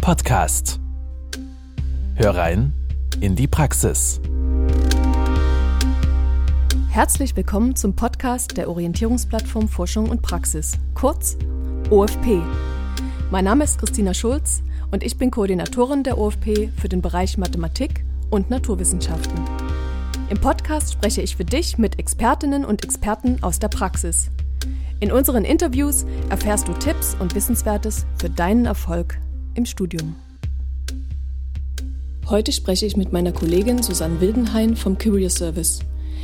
Podcast. Hör rein in die Praxis. Herzlich willkommen zum Podcast der Orientierungsplattform Forschung und Praxis, kurz OFP. Mein Name ist Christina Schulz und ich bin Koordinatorin der OFP für den Bereich Mathematik und Naturwissenschaften. Im Podcast spreche ich für dich mit Expertinnen und Experten aus der Praxis. In unseren Interviews erfährst du Tipps und Wissenswertes für deinen Erfolg im Studium. Heute spreche ich mit meiner Kollegin Susanne Wildenhain vom Career Service.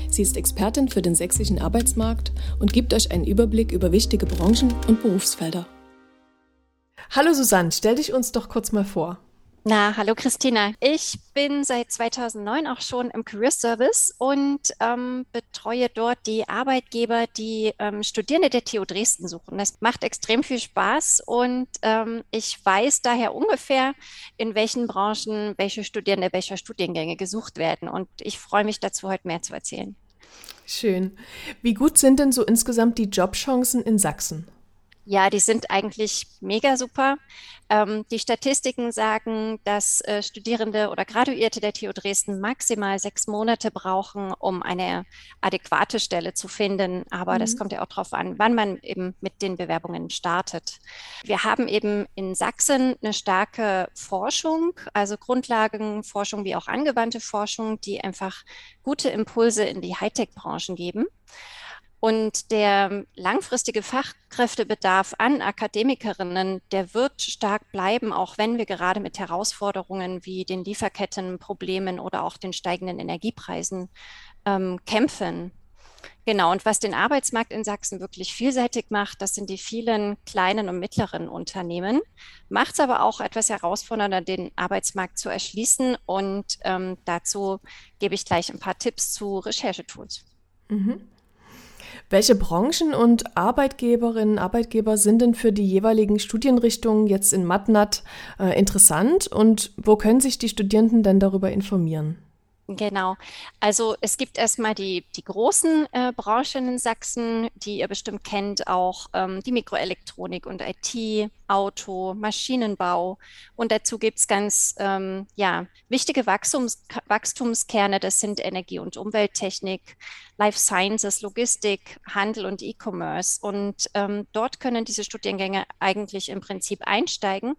Sie ist Expertin für den sächsischen Arbeitsmarkt und gibt euch einen Überblick über wichtige Branchen und Berufsfelder. Hallo Susanne, stell dich uns doch kurz mal vor. Na, hallo Christina. Ich bin seit 2009 auch schon im Career Service und ähm, betreue dort die Arbeitgeber, die ähm, Studierende der TU Dresden suchen. Das macht extrem viel Spaß und ähm, ich weiß daher ungefähr, in welchen Branchen welche Studierende welcher Studiengänge gesucht werden. Und ich freue mich dazu, heute mehr zu erzählen. Schön. Wie gut sind denn so insgesamt die Jobchancen in Sachsen? Ja, die sind eigentlich mega super. Ähm, die Statistiken sagen, dass äh, Studierende oder Graduierte der TU Dresden maximal sechs Monate brauchen, um eine adäquate Stelle zu finden. Aber mhm. das kommt ja auch darauf an, wann man eben mit den Bewerbungen startet. Wir haben eben in Sachsen eine starke Forschung, also Grundlagenforschung wie auch angewandte Forschung, die einfach gute Impulse in die Hightech-Branchen geben. Und der langfristige Fachkräftebedarf an Akademikerinnen, der wird stark bleiben, auch wenn wir gerade mit Herausforderungen wie den Lieferkettenproblemen oder auch den steigenden Energiepreisen ähm, kämpfen. Genau, und was den Arbeitsmarkt in Sachsen wirklich vielseitig macht, das sind die vielen kleinen und mittleren Unternehmen, macht es aber auch etwas herausfordernder, den Arbeitsmarkt zu erschließen. Und ähm, dazu gebe ich gleich ein paar Tipps zu Recherchetools. Mhm. Welche Branchen und Arbeitgeberinnen, Arbeitgeber sind denn für die jeweiligen Studienrichtungen jetzt in MatNat äh, interessant und wo können sich die Studierenden denn darüber informieren? Genau. Also es gibt erstmal die, die großen äh, Branchen in Sachsen, die ihr bestimmt kennt, auch ähm, die Mikroelektronik und IT, Auto, Maschinenbau. Und dazu gibt es ganz ähm, ja, wichtige Wachstums, Wachstumskerne, das sind Energie- und Umwelttechnik, Life Sciences, Logistik, Handel und E-Commerce. Und ähm, dort können diese Studiengänge eigentlich im Prinzip einsteigen.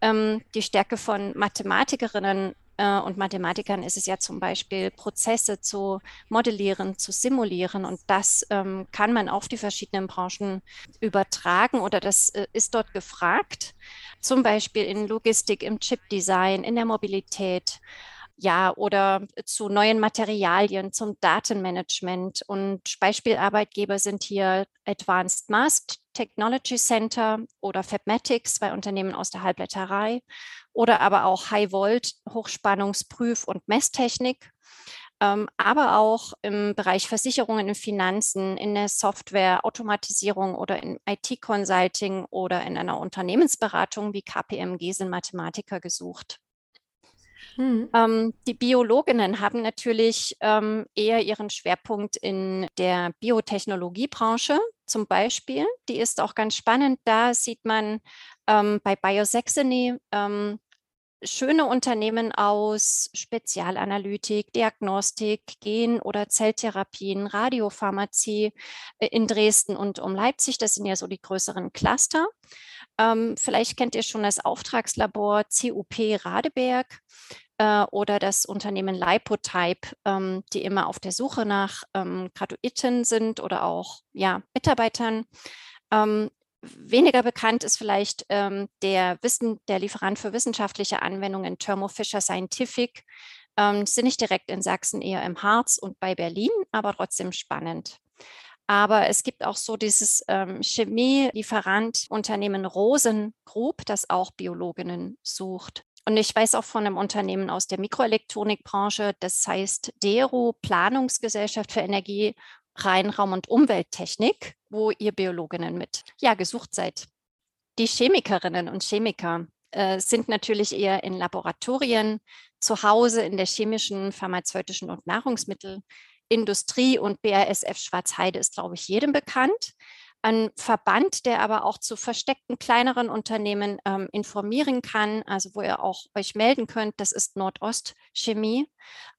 Ähm, die Stärke von Mathematikerinnen äh, und Mathematikern ist es ja zum Beispiel, Prozesse zu modellieren, zu simulieren. Und das ähm, kann man auf die verschiedenen Branchen übertragen oder das äh, ist dort gefragt. Zum Beispiel in Logistik, im Chipdesign, in der Mobilität ja, oder zu neuen Materialien, zum Datenmanagement. Und Beispielarbeitgeber sind hier Advanced Mass Technology Center oder Fabmatics, zwei Unternehmen aus der Halbleiterei, oder aber auch High Volt, Hochspannungsprüf- und Messtechnik. Ähm, aber auch im Bereich Versicherungen und Finanzen, in der Software, Automatisierung oder in IT-Consulting oder in einer Unternehmensberatung wie KPMG sind Mathematiker gesucht. Mhm. Ähm, die Biologinnen haben natürlich ähm, eher ihren Schwerpunkt in der Biotechnologiebranche zum Beispiel. Die ist auch ganz spannend. Da sieht man ähm, bei Biosaxony ähm, schöne Unternehmen aus Spezialanalytik, Diagnostik, Gen- oder Zelltherapien, Radiopharmazie äh, in Dresden und um Leipzig. Das sind ja so die größeren Cluster. Ähm, vielleicht kennt ihr schon das Auftragslabor CUP Radeberg äh, oder das Unternehmen Lipotype, ähm, die immer auf der Suche nach ähm, Graduiten sind oder auch ja, Mitarbeitern. Ähm, weniger bekannt ist vielleicht ähm, der, Wissen, der Lieferant für wissenschaftliche Anwendungen Thermo Fisher Scientific. Ähm, sind nicht direkt in Sachsen, eher im Harz und bei Berlin, aber trotzdem spannend. Aber es gibt auch so dieses ähm, Chemielieferant-Unternehmen Rosen Group, das auch Biologinnen sucht. Und ich weiß auch von einem Unternehmen aus der Mikroelektronikbranche, das heißt DERO, Planungsgesellschaft für Energie, Reinraum und Umwelttechnik, wo ihr Biologinnen mit ja, gesucht seid. Die Chemikerinnen und Chemiker äh, sind natürlich eher in Laboratorien, zu Hause in der chemischen, pharmazeutischen und Nahrungsmittelindustrie und BASF Schwarzheide ist, glaube ich, jedem bekannt. Ein Verband, der aber auch zu versteckten kleineren Unternehmen ähm, informieren kann, also wo ihr auch euch melden könnt, das ist Nordost Chemie.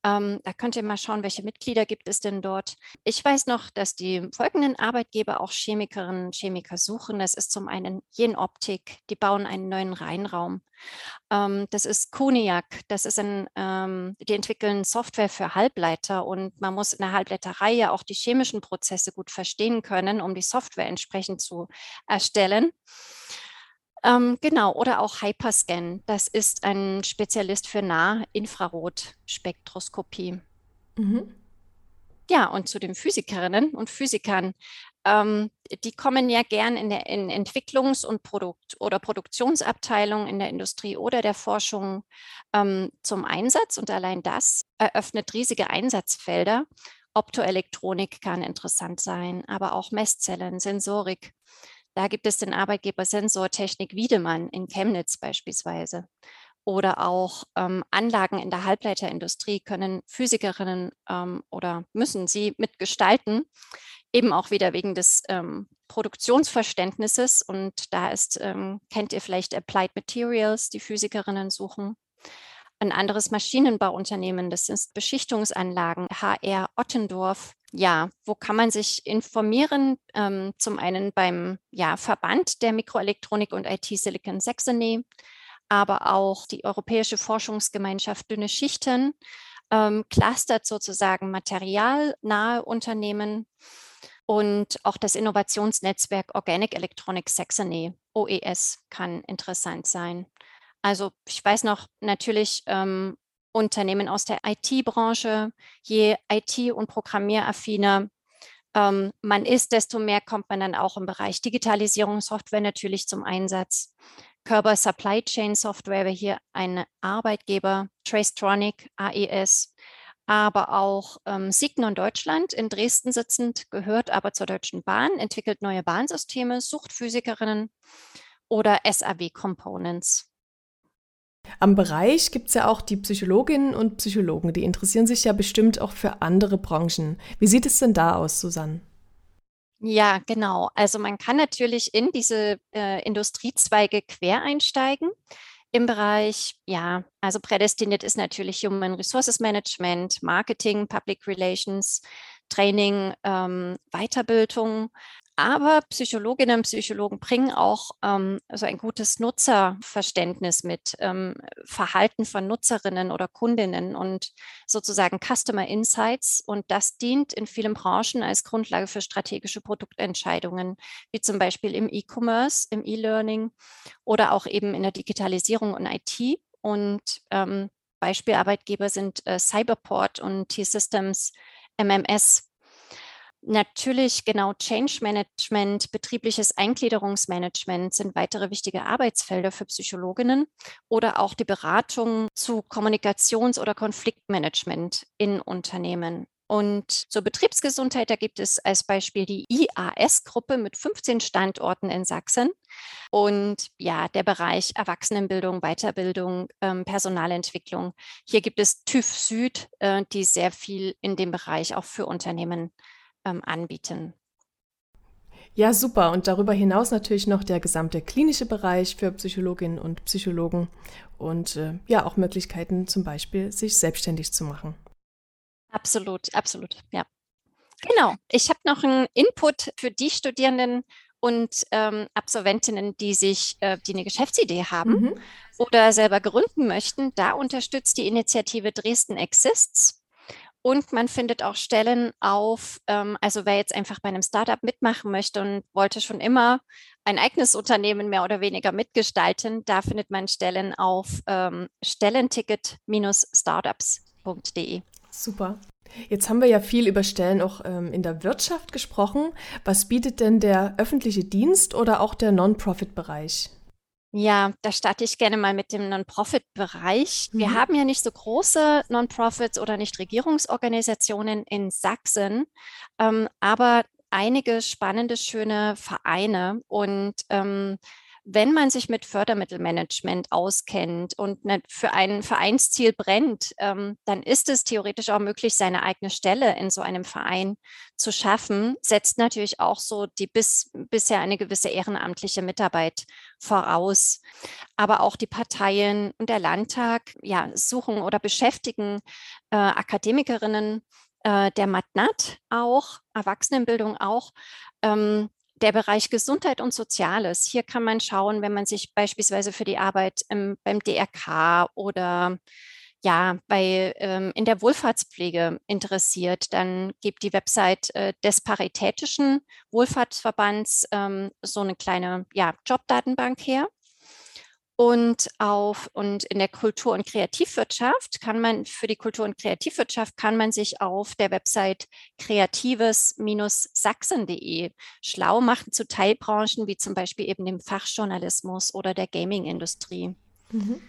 Ähm, da könnt ihr mal schauen, welche Mitglieder gibt es denn dort. Ich weiß noch, dass die folgenden Arbeitgeber auch Chemikerinnen und Chemiker suchen. Das ist zum einen Jenoptik, die bauen einen neuen Reinraum. Ähm, das ist Kuniak, das ist ein, ähm, die entwickeln Software für Halbleiter und man muss in der Halbleiterei ja auch die chemischen Prozesse gut verstehen können, um die Software entsprechend zu erstellen. Ähm, genau, oder auch Hyperscan. Das ist ein Spezialist für Nahinfrarotspektroskopie. Mhm. Ja, und zu den Physikerinnen und Physikern. Ähm, die kommen ja gern in der in Entwicklungs- und Produkt- oder Produktionsabteilung in der Industrie oder der Forschung ähm, zum Einsatz. Und allein das eröffnet riesige Einsatzfelder. Optoelektronik kann interessant sein, aber auch Messzellen, Sensorik. Da gibt es den Arbeitgeber Sensortechnik Wiedemann in Chemnitz beispielsweise. Oder auch ähm, Anlagen in der Halbleiterindustrie können Physikerinnen ähm, oder müssen sie mitgestalten, eben auch wieder wegen des ähm, Produktionsverständnisses. Und da ist, ähm, kennt ihr vielleicht Applied Materials, die Physikerinnen suchen. Ein anderes Maschinenbauunternehmen, das sind Beschichtungsanlagen, HR Ottendorf. Ja, wo kann man sich informieren? Ähm, zum einen beim ja, Verband der Mikroelektronik und IT Silicon Saxony, aber auch die Europäische Forschungsgemeinschaft Dünne Schichten, ähm, clustert sozusagen materialnahe Unternehmen und auch das Innovationsnetzwerk Organic Electronics Saxony, OES, kann interessant sein. Also ich weiß noch natürlich ähm, Unternehmen aus der IT-Branche, je IT- und Programmieraffiner ähm, man ist, desto mehr kommt man dann auch im Bereich Digitalisierungssoftware natürlich zum Einsatz. Körper Supply Chain Software wäre hier ein Arbeitgeber, Tracetronic, AES, aber auch ähm, Signon Deutschland in Dresden sitzend, gehört aber zur Deutschen Bahn, entwickelt neue Bahnsysteme, sucht Physikerinnen oder SAW Components. Am Bereich gibt es ja auch die Psychologinnen und Psychologen, die interessieren sich ja bestimmt auch für andere Branchen. Wie sieht es denn da aus, Susanne? Ja, genau. Also man kann natürlich in diese äh, Industriezweige quer einsteigen. Im Bereich, ja, also prädestiniert ist natürlich Human Resources Management, Marketing, Public Relations, Training, ähm, Weiterbildung. Aber Psychologinnen und Psychologen bringen auch ähm, so ein gutes Nutzerverständnis mit, ähm, Verhalten von Nutzerinnen oder Kundinnen und sozusagen Customer Insights. Und das dient in vielen Branchen als Grundlage für strategische Produktentscheidungen, wie zum Beispiel im E-Commerce, im E-Learning oder auch eben in der Digitalisierung und IT. Und ähm, Beispielarbeitgeber sind äh, Cyberport und T-Systems MMS Natürlich genau Change Management, betriebliches Eingliederungsmanagement sind weitere wichtige Arbeitsfelder für Psychologinnen oder auch die Beratung zu Kommunikations- oder Konfliktmanagement in Unternehmen. Und zur Betriebsgesundheit, da gibt es als Beispiel die IAS-Gruppe mit 15 Standorten in Sachsen. Und ja, der Bereich Erwachsenenbildung, Weiterbildung, ähm, Personalentwicklung. Hier gibt es TÜV Süd, äh, die sehr viel in dem Bereich auch für Unternehmen ähm, anbieten. Ja, super. Und darüber hinaus natürlich noch der gesamte klinische Bereich für Psychologinnen und Psychologen und äh, ja auch Möglichkeiten zum Beispiel, sich selbstständig zu machen. Absolut, absolut, ja. Genau. Ich habe noch einen Input für die Studierenden und ähm, Absolventinnen, die sich, äh, die eine Geschäftsidee haben mhm. oder selber gründen möchten. Da unterstützt die Initiative Dresden Exists und man findet auch Stellen auf, ähm, also wer jetzt einfach bei einem Startup mitmachen möchte und wollte schon immer ein eigenes Unternehmen mehr oder weniger mitgestalten, da findet man Stellen auf ähm, stellenticket-startups.de. Super. Jetzt haben wir ja viel über Stellen auch ähm, in der Wirtschaft gesprochen. Was bietet denn der öffentliche Dienst oder auch der Non-Profit-Bereich? Ja, da starte ich gerne mal mit dem Non-Profit-Bereich. Wir mhm. haben ja nicht so große Non-Profits oder Nichtregierungsorganisationen in Sachsen, ähm, aber einige spannende, schöne Vereine. Und ähm, wenn man sich mit Fördermittelmanagement auskennt und ne, für ein Vereinsziel brennt, ähm, dann ist es theoretisch auch möglich, seine eigene Stelle in so einem Verein zu schaffen, setzt natürlich auch so die bis, bisher eine gewisse ehrenamtliche Mitarbeit voraus. Aber auch die Parteien und der Landtag ja, suchen oder beschäftigen äh, Akademikerinnen äh, der Matnat auch, Erwachsenenbildung auch, ähm, der Bereich Gesundheit und Soziales. Hier kann man schauen, wenn man sich beispielsweise für die Arbeit im, beim DRK oder ja, bei, ähm, in der Wohlfahrtspflege interessiert, dann gibt die Website äh, des Paritätischen Wohlfahrtsverbands ähm, so eine kleine ja, Jobdatenbank her. Und auf und in der Kultur- und Kreativwirtschaft kann man für die Kultur- und Kreativwirtschaft kann man sich auf der Website kreatives-sachsen.de schlau machen zu Teilbranchen wie zum Beispiel eben dem Fachjournalismus oder der Gaming-Industrie. Mhm.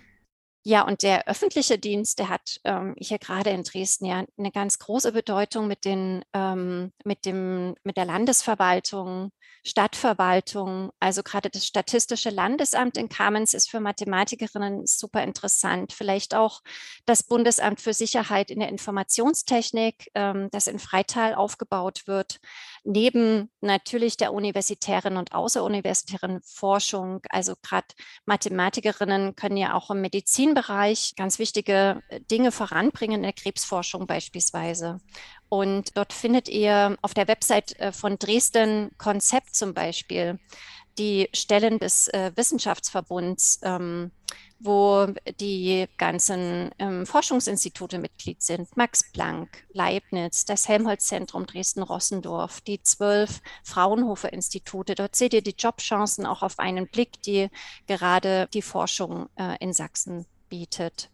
Ja, und der öffentliche Dienst, der hat ähm, hier gerade in Dresden ja eine ganz große Bedeutung mit, den, ähm, mit, dem, mit der Landesverwaltung, Stadtverwaltung. Also gerade das Statistische Landesamt in Kamenz ist für Mathematikerinnen super interessant. Vielleicht auch das Bundesamt für Sicherheit in der Informationstechnik, ähm, das in Freital aufgebaut wird. Neben natürlich der universitären und außeruniversitären Forschung, also gerade Mathematikerinnen können ja auch im Medizin Medizinbereich ganz wichtige äh, Dinge voranbringen, in der Krebsforschung beispielsweise. Und dort findet ihr auf der Website äh, von Dresden Konzept zum Beispiel die Stellen des äh, Wissenschaftsverbunds, ähm, wo die ganzen ähm, Forschungsinstitute Mitglied sind. Max Planck, Leibniz, das Helmholtz-Zentrum Dresden-Rossendorf, die zwölf Fraunhofer-Institute. Dort seht ihr die Jobchancen auch auf einen Blick, die gerade die Forschung äh, in Sachsen bietet.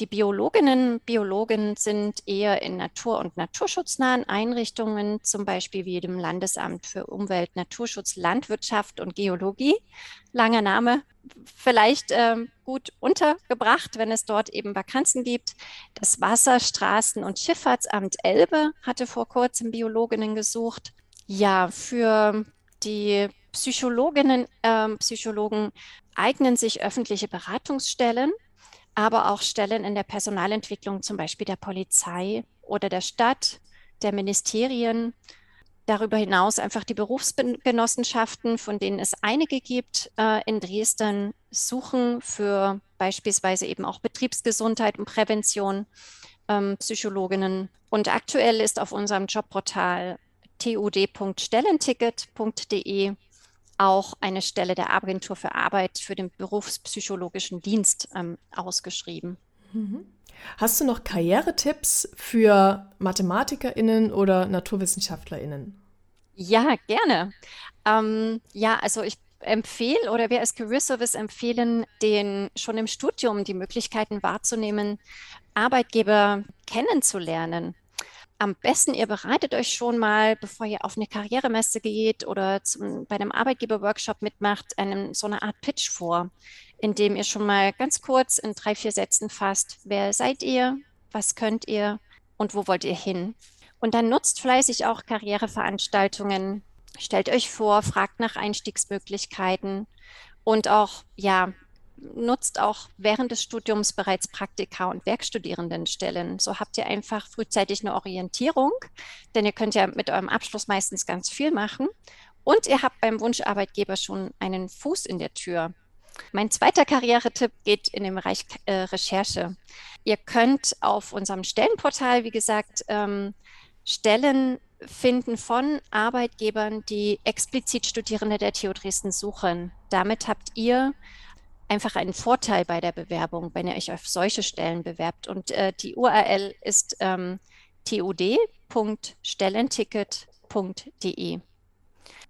Die Biologinnen und Biologen sind eher in natur- und naturschutznahen Einrichtungen, zum Beispiel wie dem Landesamt für Umwelt, Naturschutz, Landwirtschaft und Geologie. Langer Name, vielleicht ähm, gut untergebracht, wenn es dort eben Vakanzen gibt. Das Wasserstraßen- und Schifffahrtsamt Elbe hatte vor kurzem Biologinnen gesucht. Ja, für die Psychologinnen, äh, Psychologen eignen sich öffentliche Beratungsstellen aber auch Stellen in der Personalentwicklung, zum Beispiel der Polizei oder der Stadt, der Ministerien. Darüber hinaus einfach die Berufsgenossenschaften, von denen es einige gibt äh, in Dresden, suchen für beispielsweise eben auch Betriebsgesundheit und Prävention ähm, Psychologinnen. Und aktuell ist auf unserem Jobportal tud.stellenticket.de auch eine Stelle der Agentur für Arbeit für den berufspsychologischen Dienst ähm, ausgeschrieben. Mhm. Hast du noch Karrieretipps für MathematikerInnen oder NaturwissenschaftlerInnen? Ja, gerne. Ähm, ja, also ich empfehle oder wir als Career Service empfehlen, den schon im Studium die Möglichkeiten wahrzunehmen, Arbeitgeber kennenzulernen am besten, ihr bereitet euch schon mal, bevor ihr auf eine Karrieremesse geht oder zum, bei einem Arbeitgeberworkshop mitmacht, einen, so eine Art Pitch vor, in dem ihr schon mal ganz kurz in drei, vier Sätzen fasst, wer seid ihr, was könnt ihr und wo wollt ihr hin. Und dann nutzt fleißig auch Karriereveranstaltungen, stellt euch vor, fragt nach Einstiegsmöglichkeiten und auch, ja, nutzt auch während des Studiums bereits Praktika und Werkstudierendenstellen. So habt ihr einfach frühzeitig eine Orientierung, denn ihr könnt ja mit eurem Abschluss meistens ganz viel machen. Und ihr habt beim Wunscharbeitgeber schon einen Fuß in der Tür. Mein zweiter Karrieretipp geht in den Bereich äh, Recherche. Ihr könnt auf unserem Stellenportal, wie gesagt, ähm, Stellen finden von Arbeitgebern, die explizit Studierende der TU Dresden suchen. Damit habt ihr einfach einen Vorteil bei der Bewerbung, wenn ihr euch auf solche Stellen bewerbt. Und äh, die URL ist ähm, tud.stellenticket.de.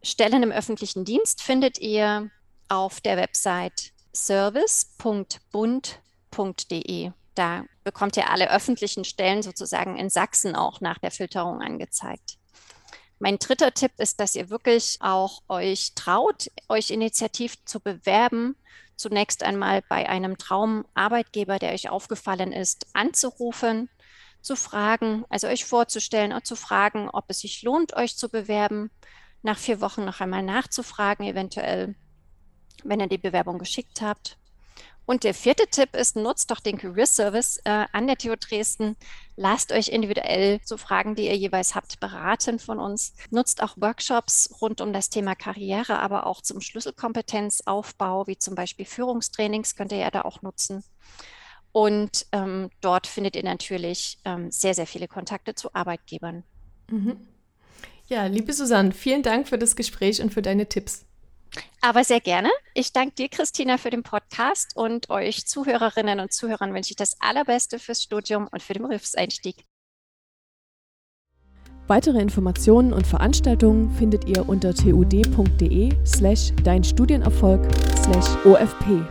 Stellen im öffentlichen Dienst findet ihr auf der Website service.bund.de. Da bekommt ihr alle öffentlichen Stellen sozusagen in Sachsen auch nach der Filterung angezeigt. Mein dritter Tipp ist, dass ihr wirklich auch euch traut, euch initiativ zu bewerben zunächst einmal bei einem Traumarbeitgeber, der euch aufgefallen ist, anzurufen, zu fragen, also euch vorzustellen und zu fragen, ob es sich lohnt, euch zu bewerben, nach vier Wochen noch einmal nachzufragen, eventuell wenn ihr die Bewerbung geschickt habt. Und der vierte Tipp ist, nutzt doch den Career Service äh, an der TU Dresden. Lasst euch individuell zu Fragen, die ihr jeweils habt, beraten von uns. Nutzt auch Workshops rund um das Thema Karriere, aber auch zum Schlüsselkompetenzaufbau, wie zum Beispiel Führungstrainings, könnt ihr ja da auch nutzen. Und ähm, dort findet ihr natürlich ähm, sehr, sehr viele Kontakte zu Arbeitgebern. Mhm. Ja, liebe Susanne, vielen Dank für das Gespräch und für deine Tipps. Aber sehr gerne. Ich danke dir, Christina, für den Podcast und euch Zuhörerinnen und Zuhörern wünsche ich das Allerbeste fürs Studium und für den Berufseinstieg. Weitere Informationen und Veranstaltungen findet ihr unter tud.de slash dein Studienerfolg slash OFP.